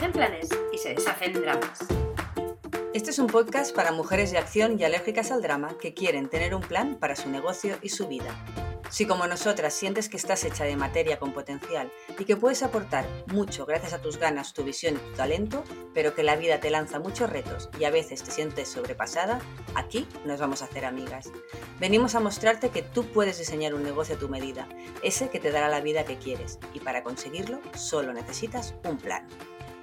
planes y se deshacen dramas. Este es un podcast para mujeres de acción y alérgicas al drama que quieren tener un plan para su negocio y su vida. Si como nosotras sientes que estás hecha de materia con potencial y que puedes aportar mucho gracias a tus ganas, tu visión y tu talento, pero que la vida te lanza muchos retos y a veces te sientes sobrepasada, aquí nos vamos a hacer amigas. Venimos a mostrarte que tú puedes diseñar un negocio a tu medida, ese que te dará la vida que quieres, y para conseguirlo solo necesitas un plan.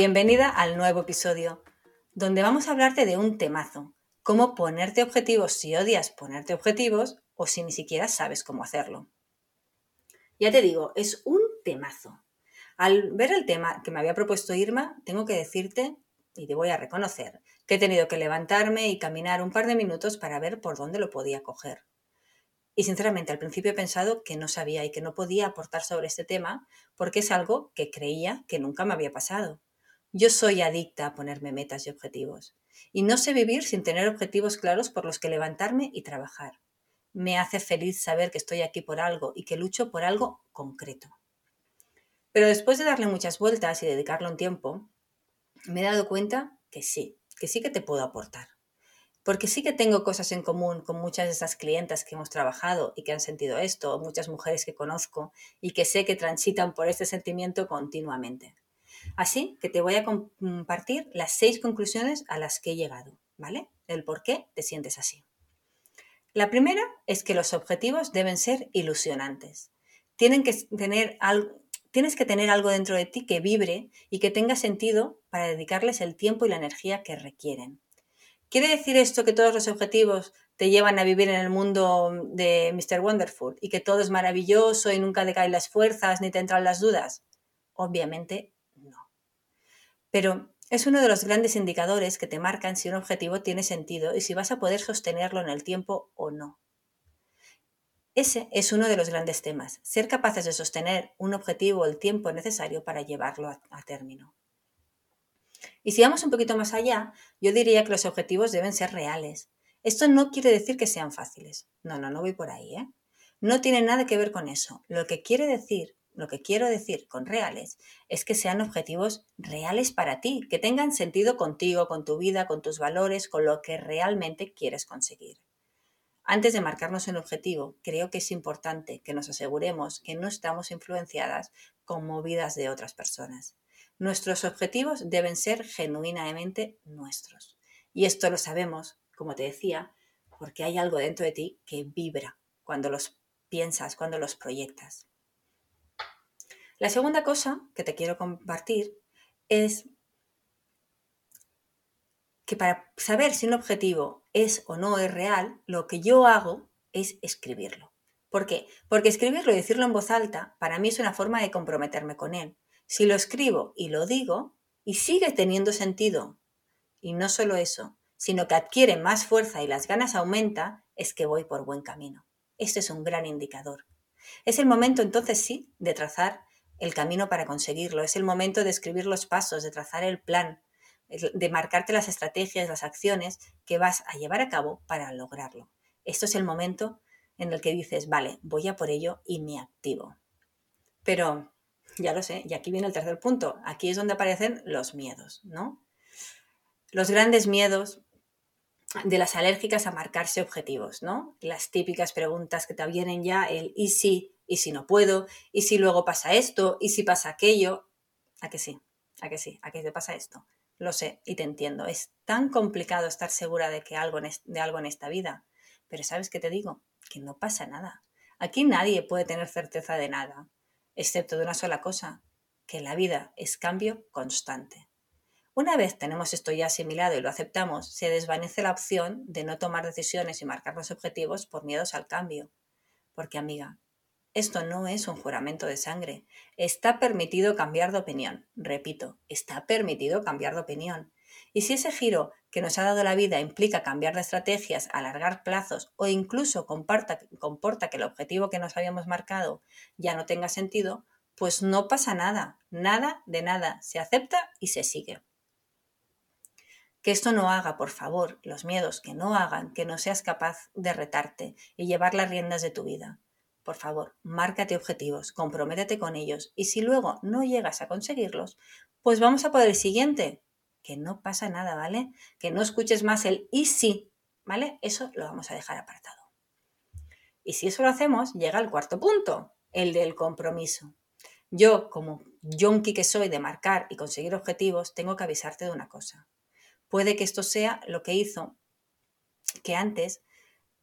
Bienvenida al nuevo episodio, donde vamos a hablarte de un temazo, cómo ponerte objetivos si odias ponerte objetivos o si ni siquiera sabes cómo hacerlo. Ya te digo, es un temazo. Al ver el tema que me había propuesto Irma, tengo que decirte, y te voy a reconocer, que he tenido que levantarme y caminar un par de minutos para ver por dónde lo podía coger. Y sinceramente al principio he pensado que no sabía y que no podía aportar sobre este tema porque es algo que creía que nunca me había pasado. Yo soy adicta a ponerme metas y objetivos. Y no sé vivir sin tener objetivos claros por los que levantarme y trabajar. Me hace feliz saber que estoy aquí por algo y que lucho por algo concreto. Pero después de darle muchas vueltas y dedicarle un tiempo, me he dado cuenta que sí, que sí que te puedo aportar. Porque sí que tengo cosas en común con muchas de esas clientas que hemos trabajado y que han sentido esto, muchas mujeres que conozco y que sé que transitan por este sentimiento continuamente. Así que te voy a compartir las seis conclusiones a las que he llegado, ¿vale? El por qué te sientes así. La primera es que los objetivos deben ser ilusionantes. Tienen que tener algo, tienes que tener algo dentro de ti que vibre y que tenga sentido para dedicarles el tiempo y la energía que requieren. ¿Quiere decir esto que todos los objetivos te llevan a vivir en el mundo de Mr. Wonderful y que todo es maravilloso y nunca decaen las fuerzas ni te entran las dudas? Obviamente pero es uno de los grandes indicadores que te marcan si un objetivo tiene sentido y si vas a poder sostenerlo en el tiempo o no. Ese es uno de los grandes temas, ser capaces de sostener un objetivo el tiempo necesario para llevarlo a, término. Y si vamos un poquito más allá, yo diría que los objetivos deben ser reales. Esto no quiere decir que sean fáciles. No, no, no voy por ahí, ¿eh? No tiene nada que ver con eso. Lo que quiere decir lo que quiero decir con reales es que sean objetivos reales para ti, que tengan sentido contigo, con tu vida, con tus valores, con lo que realmente quieres conseguir. Antes de marcarnos un objetivo, creo que es importante que nos aseguremos que no estamos influenciadas con movidas de otras personas. Nuestros objetivos deben ser genuinamente nuestros. Y esto lo sabemos, como te decía, porque hay algo dentro de ti que vibra cuando los piensas, cuando los proyectas. La segunda cosa que te quiero compartir es que para saber si un objetivo es o no es real, lo que yo hago es escribirlo. ¿Por qué? Porque escribirlo y decirlo en voz alta para mí es una forma de comprometerme con él. Si lo escribo y lo digo y sigue teniendo sentido, y no solo eso, sino que adquiere más fuerza y las ganas aumenta, es que voy por buen camino. Este es un gran indicador. Es el momento entonces sí de trazar el camino para conseguirlo. Es el momento de escribir los pasos, de trazar el plan, de marcarte las estrategias, las acciones que vas a llevar a cabo para lograrlo. Esto es el momento en el que dices, vale, voy a por ello y me activo. Pero, ya lo sé, y aquí viene el tercer punto. Aquí es donde aparecen los miedos, ¿no? Los grandes miedos de las alérgicas a marcarse objetivos, ¿no? Las típicas preguntas que te vienen ya, el ¿y si? ¿Y si no puedo? ¿Y si luego pasa esto? ¿Y si pasa aquello? ¿A que sí? ¿A que sí? ¿A que te pasa esto? Lo sé y te entiendo. Es tan complicado estar segura de, que algo de algo en esta vida. Pero ¿sabes qué te digo? Que no pasa nada. Aquí nadie puede tener certeza de nada, excepto de una sola cosa, que la vida es cambio constante. Una vez tenemos esto ya asimilado y lo aceptamos, se desvanece la opción de no tomar decisiones y marcar los objetivos por miedos al cambio. Porque, amiga, esto no es un juramento de sangre. Está permitido cambiar de opinión. Repito, está permitido cambiar de opinión. Y si ese giro que nos ha dado la vida implica cambiar de estrategias, alargar plazos o incluso comporta, comporta que el objetivo que nos habíamos marcado ya no tenga sentido, pues no pasa nada, nada de nada, se acepta y se sigue. Que esto no haga, por favor, los miedos que no hagan que no seas capaz de retarte y llevar las riendas de tu vida. Por favor, márcate objetivos, comprométete con ellos y si luego no llegas a conseguirlos, pues vamos a por el siguiente. Que no pasa nada, ¿vale? Que no escuches más el y sí, ¿vale? Eso lo vamos a dejar apartado. Y si eso lo hacemos, llega el cuarto punto, el del compromiso. Yo, como yonki que soy de marcar y conseguir objetivos, tengo que avisarte de una cosa. Puede que esto sea lo que hizo que antes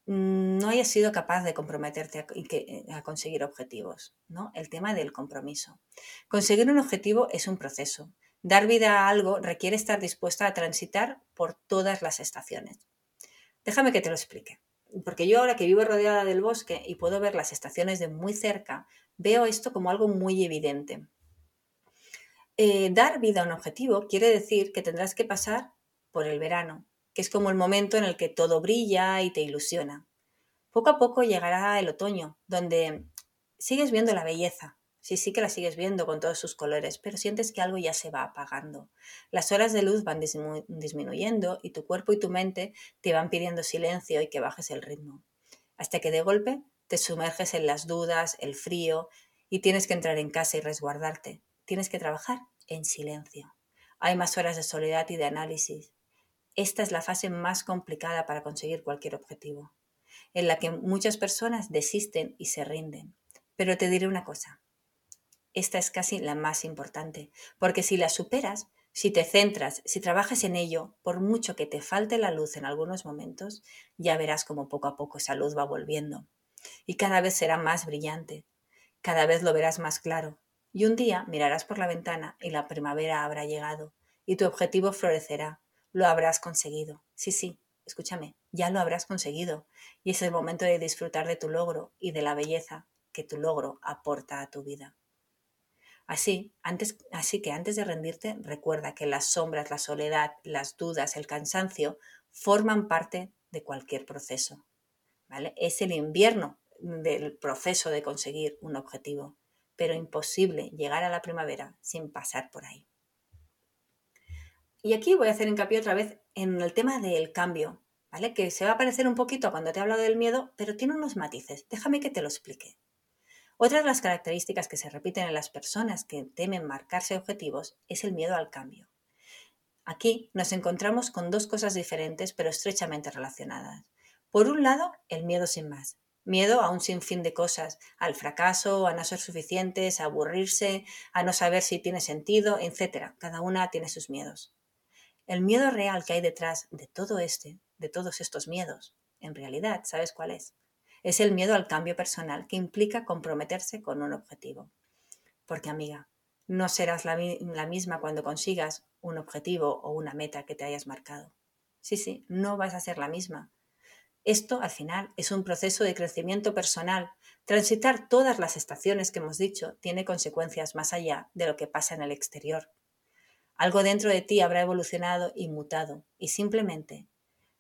no hayas sido capaz de comprometerte a, eh, a, conseguir objetivos, ¿no? El tema del compromiso. Conseguir un objetivo es un proceso. Dar vida a algo requiere estar dispuesta a transitar por todas las estaciones. Déjame que te lo explique. Porque yo ahora que vivo rodeada del bosque y puedo ver las estaciones de muy cerca, veo esto como algo muy evidente. Eh, dar vida a un objetivo quiere decir que tendrás que pasar por el verano, que es como el momento en el que todo brilla y te ilusiona. Poco a poco llegará el otoño, donde sigues viendo la belleza, sí, sí que la sigues viendo con todos sus colores, pero sientes que algo ya se va apagando. Las horas de luz van disminuyendo y tu cuerpo y tu mente te van pidiendo silencio y que bajes el ritmo. Hasta que de golpe te sumerges en las dudas, el frío y tienes que entrar en casa y resguardarte. Tienes que trabajar en silencio. Hay más horas de soledad y de análisis. Esta es la fase más complicada para conseguir cualquier objetivo, en la que muchas personas desisten y se rinden. Pero te diré una cosa, esta es casi la más importante, porque si la superas, si te centras, si trabajas en ello, por mucho que te falte la luz en algunos momentos, ya verás como poco a poco esa luz va volviendo. Y cada vez será más brillante, cada vez lo verás más claro. Y un día mirarás por la ventana y la primavera habrá llegado, y tu objetivo florecerá, lo habrás conseguido. Sí, sí, escúchame, ya lo habrás conseguido. Y es el momento de disfrutar de tu logro y de la belleza que tu logro aporta a tu vida. Así, antes, así que antes de rendirte, recuerda que las sombras, la soledad, las dudas, el cansancio forman parte de cualquier proceso. ¿vale? Es el invierno del proceso de conseguir un objetivo, pero imposible llegar a la primavera sin pasar por ahí. Y aquí voy a hacer hincapié otra vez en el tema del cambio, ¿vale? Que se va a parecer un poquito cuando te he hablado del miedo, pero tiene unos matices. Déjame que te lo explique. Otra de las características que se repiten en las personas que temen marcarse objetivos es el miedo al cambio. Aquí nos encontramos con dos cosas diferentes pero estrechamente relacionadas. Por un lado, el miedo sin más. Miedo a un sinfín de cosas, al fracaso, a no ser suficientes, a aburrirse, a no saber si tiene sentido, etc. Cada una tiene sus miedos. El miedo real que hay detrás de todo este, de todos estos miedos, en realidad, ¿sabes cuál es? Es el miedo al cambio personal que implica comprometerse con un objetivo. Porque, amiga, no serás la, la misma cuando consigas un objetivo o una meta que te hayas marcado. Sí, sí, no vas a ser la misma. Esto, al final, es un proceso de crecimiento personal. Transitar todas las estaciones que hemos dicho tiene consecuencias más allá de lo que pasa en el exterior. Algo dentro de ti habrá evolucionado y mutado y simplemente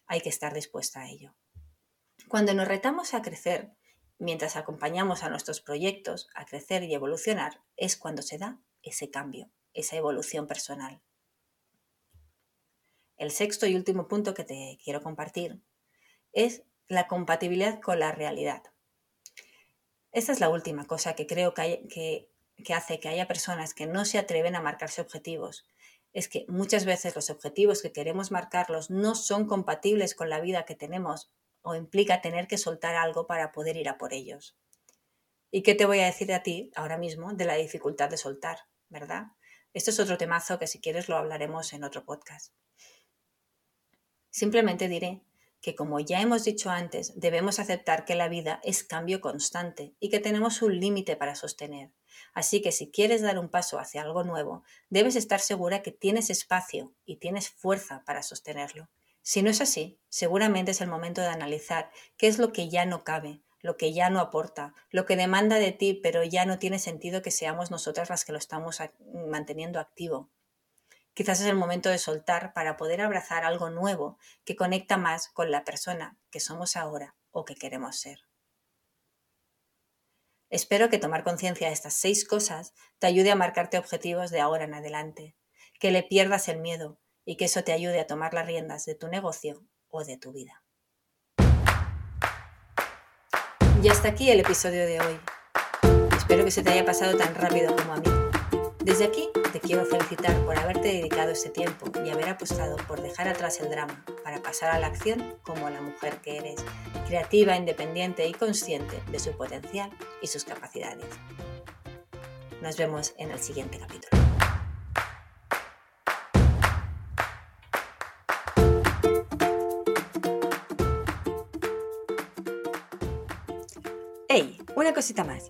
hay que estar dispuesta a ello. Cuando nos retamos a crecer, mientras acompañamos a nuestros proyectos a crecer y evolucionar, es cuando se da ese cambio, esa evolución personal. El sexto y último punto que te quiero compartir es la compatibilidad con la realidad. Esta es la última cosa que creo que, que, que hace que haya personas que no se atreven a marcarse objetivos es que muchas veces los objetivos que queremos marcarlos no son compatibles con la vida que tenemos o implica tener que soltar algo para poder ir a por ellos. ¿Y qué te voy a decir a ti ahora mismo de la dificultad de soltar, verdad? Esto es otro temazo que si quieres lo hablaremos en otro podcast. Simplemente diré que como ya hemos dicho antes, debemos aceptar que la vida es cambio constante y que tenemos un límite para sostener. Así que si quieres dar un paso hacia algo nuevo, debes estar segura que tienes espacio y tienes fuerza para sostenerlo. Si no es así, seguramente es el momento de analizar qué es lo que ya no cabe, lo que ya no aporta, lo que demanda de ti, pero ya no tiene sentido que seamos nosotras las que lo estamos manteniendo activo. Quizás es el momento de soltar para poder abrazar algo nuevo que conecta más con la persona que somos ahora o que queremos ser. Espero que tomar conciencia de estas seis cosas te ayude a marcarte objetivos de ahora en adelante, que le pierdas el miedo y que eso te ayude a tomar las riendas de tu negocio o de tu vida. Y hasta aquí el episodio de hoy. Espero que se te haya pasado tan rápido como a mí. Desde aquí te quiero felicitar por haberte dedicado ese tiempo y haber apostado por dejar atrás el drama para pasar a la acción como la mujer que eres, creativa, independiente y consciente de su potencial y sus capacidades. Nos vemos en el siguiente capítulo. ¡Hey! Una cosita más.